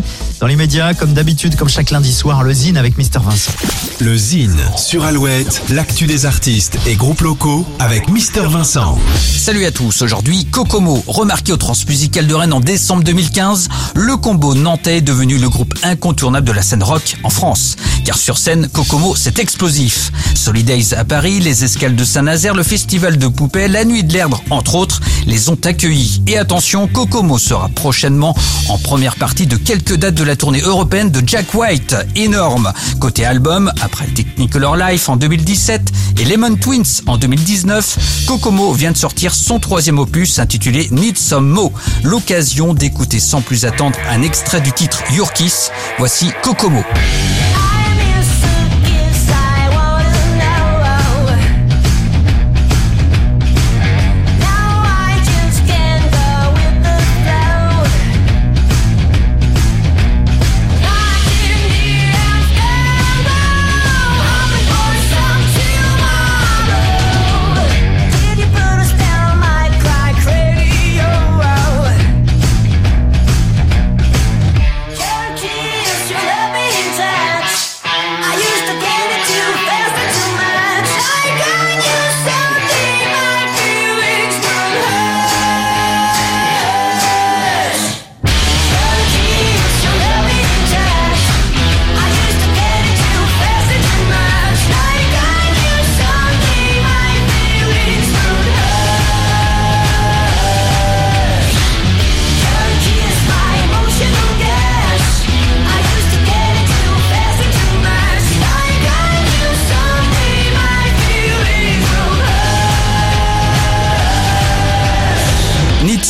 vrai. Dans les médias, comme d'habitude, comme chaque lundi soir, le Zine avec Mister Vincent. Le Zine sur Alouette, l'actu des artistes et groupes locaux avec Mister Vincent. Salut à tous, aujourd'hui Kokomo, remarqué au Transmusical de Rennes en décembre 2015, le combo nantais est devenu le groupe incontournable de la scène rock en France. Car sur scène, Kokomo, c'est explosif. Solidays à Paris, les escales de Saint-Nazaire, le festival de poupées, la nuit de l'Erdre, entre autres, les ont accueillis. Et attention, Kokomo sera prochainement en première partie de quelques dates de la tournée européenne de Jack White. Énorme. Côté album, après Technicolor Life en 2017 et Lemon Twins en 2019, Kokomo vient de sortir son troisième opus intitulé Need Some Mo. L'occasion d'écouter sans plus attendre un extrait du titre Your. Voici Kokomo.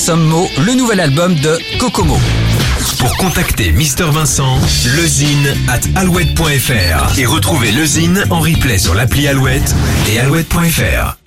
Le nouvel album de Kokomo. Pour contacter Mister Vincent, lezine at alouette.fr et retrouver le Zine en replay sur l'appli Alouette et alouette.fr.